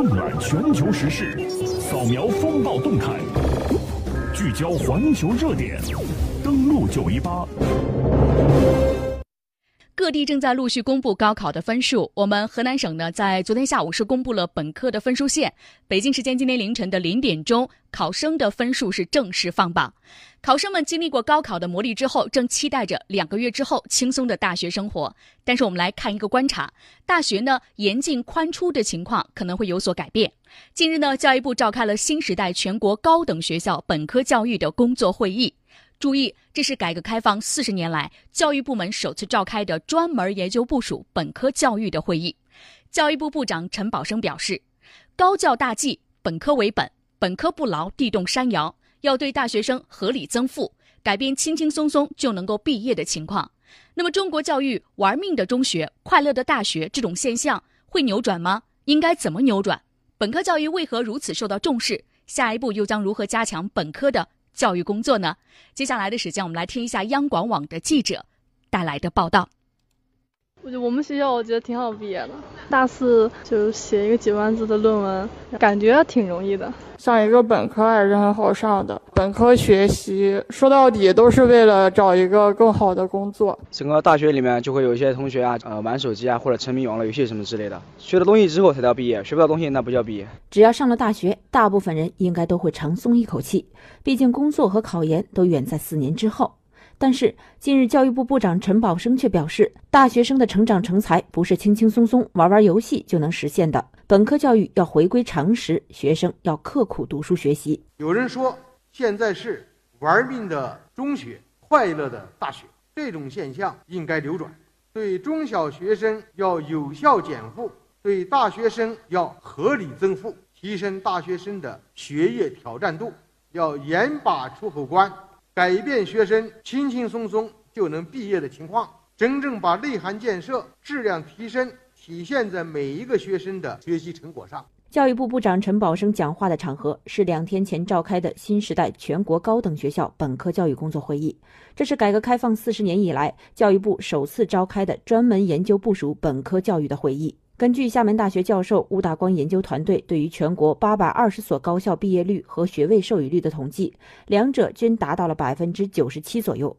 纵览全球时事，扫描风暴动态，聚焦环球热点，登录九一八。各地正在陆续公布高考的分数。我们河南省呢，在昨天下午是公布了本科的分数线。北京时间今天凌晨的零点钟，考生的分数是正式放榜。考生们经历过高考的磨砺之后，正期待着两个月之后轻松的大学生活。但是我们来看一个观察，大学呢严进宽出的情况可能会有所改变。近日呢，教育部召开了新时代全国高等学校本科教育的工作会议。注意，这是改革开放四十年来教育部门首次召开的专门研究部署本科教育的会议。教育部部长陈宝生表示，高教大计，本科为本，本科不牢，地动山摇，要对大学生合理增负，改变轻轻松松就能够毕业的情况。那么，中国教育玩命的中学，快乐的大学这种现象会扭转吗？应该怎么扭转？本科教育为何如此受到重视？下一步又将如何加强本科的？教育工作呢？接下来的时间，我们来听一下央广网的记者带来的报道。我觉得我们学校我觉得挺好毕业的，大四就写一个几万字的论文，感觉挺容易的。上一个本科还是很好上的。本科学习说到底都是为了找一个更好的工作。整个大学里面就会有一些同学啊，呃，玩手机啊，或者沉迷网络游戏什么之类的。学了东西之后才叫毕业，学不到东西那不叫毕业。只要上了大学，大部分人应该都会长松一口气，毕竟工作和考研都远在四年之后。但是，近日教育部部长陈宝生却表示，大学生的成长成才不是轻轻松松玩玩游戏就能实现的。本科教育要回归常识，学生要刻苦读书学习。有人说，现在是玩命的中学，快乐的大学，这种现象应该扭转。对中小学生要有效减负，对大学生要合理增负，提升大学生的学业挑战度，要严把出口关。改变学生轻轻松松就能毕业的情况，真正把内涵建设、质量提升体现在每一个学生的学习成果上。教育部部长陈宝生讲话的场合是两天前召开的新时代全国高等学校本科教育工作会议，这是改革开放四十年以来教育部首次召开的专门研究部署本科教育的会议。根据厦门大学教授吴大光研究团队对于全国八百二十所高校毕业率和学位授予率的统计，两者均达到了百分之九十七左右。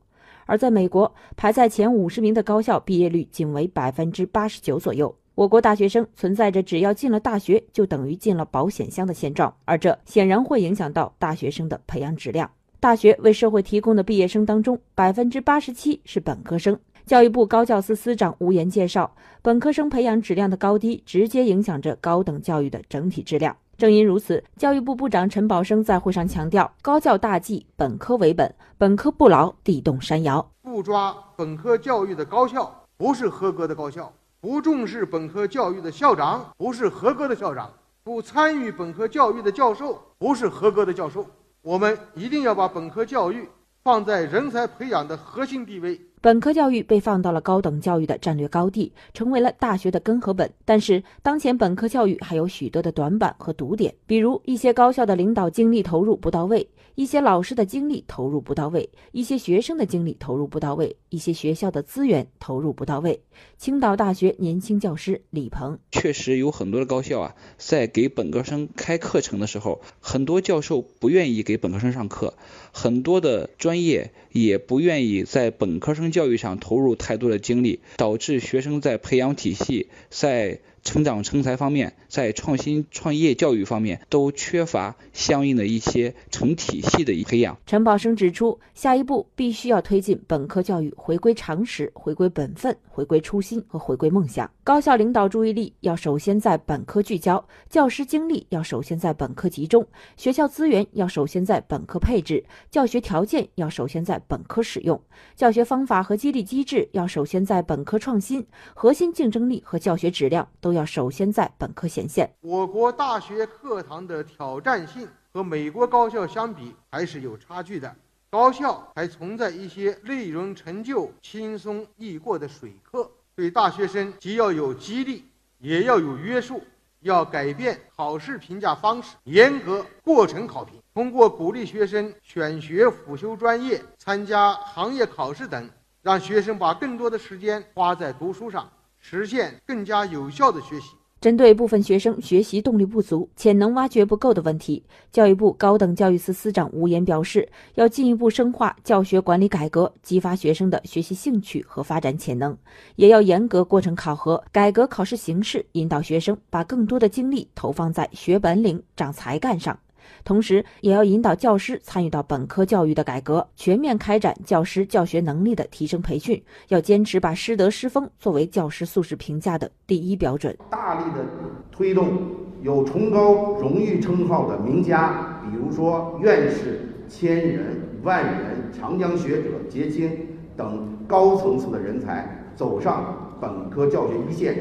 而在美国，排在前五十名的高校毕业率仅为百分之八十九左右。我国大学生存在着只要进了大学就等于进了保险箱的现状，而这显然会影响到大学生的培养质量。大学为社会提供的毕业生当中，百分之八十七是本科生。教育部高教司司长吴岩介绍，本科生培养质量的高低，直接影响着高等教育的整体质量。正因如此，教育部部长陈宝生在会上强调，高教大计，本科为本，本科不牢，地动山摇。不抓本科教育的高校，不是合格的高校；不重视本科教育的校长，不是合格的校长；不参与本科教育的教授，不是合格的教授。我们一定要把本科教育放在人才培养的核心地位。本科教育被放到了高等教育的战略高地，成为了大学的根和本。但是，当前本科教育还有许多的短板和堵点，比如一些高校的领导精力投入不到位，一些老师的精力投入不到位，一些学生的精力投入不到位，一些学校的资源投入不到位。青岛大学年轻教师李鹏确实有很多的高校啊，在给本科生开课程的时候，很多教授不愿意给本科生上课，很多的专业也不愿意在本科生。教育上投入太多的精力，导致学生在培养体系、在成长成才方面、在创新创业教育方面都缺乏相应的一些成体系的培养。陈宝生指出，下一步必须要推进本科教育回归常识、回归本分、回归初心和回归梦想。高校领导注意力要首先在本科聚焦，教师精力要首先在本科集中，学校资源要首先在本科配置，教学条件要首先在本科使用，教学方法和激励机制要首先在本科创新，核心竞争力和教学质量都。都要首先在本科显现。我国大学课堂的挑战性和美国高校相比还是有差距的，高校还存在一些内容陈旧轻松易过的水课。对大学生既要有激励，也要有约束，要改变考试评价方式，严格过程考评，通过鼓励学生选学辅修专业、参加行业考试等，让学生把更多的时间花在读书上。实现更加有效的学习。针对部分学生学习动力不足、潜能挖掘不够的问题，教育部高等教育司司长吴岩表示，要进一步深化教学管理改革，激发学生的学习兴趣和发展潜能，也要严格过程考核，改革考试形式，引导学生把更多的精力投放在学本领、长才干上。同时，也要引导教师参与到本科教育的改革，全面开展教师教学能力的提升培训。要坚持把师德师风作为教师素质评价的第一标准，大力的推动有崇高荣誉称号的名家，比如说院士、千人、万人、长江学者、杰青等高层次的人才走上本科教学一线。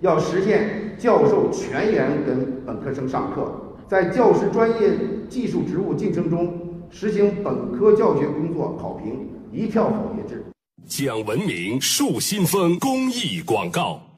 要实现教授全员跟本科生上课。在教师专业技术职务晋升中实行本科教学工作考评一票否决制。讲文明树新风公益广告。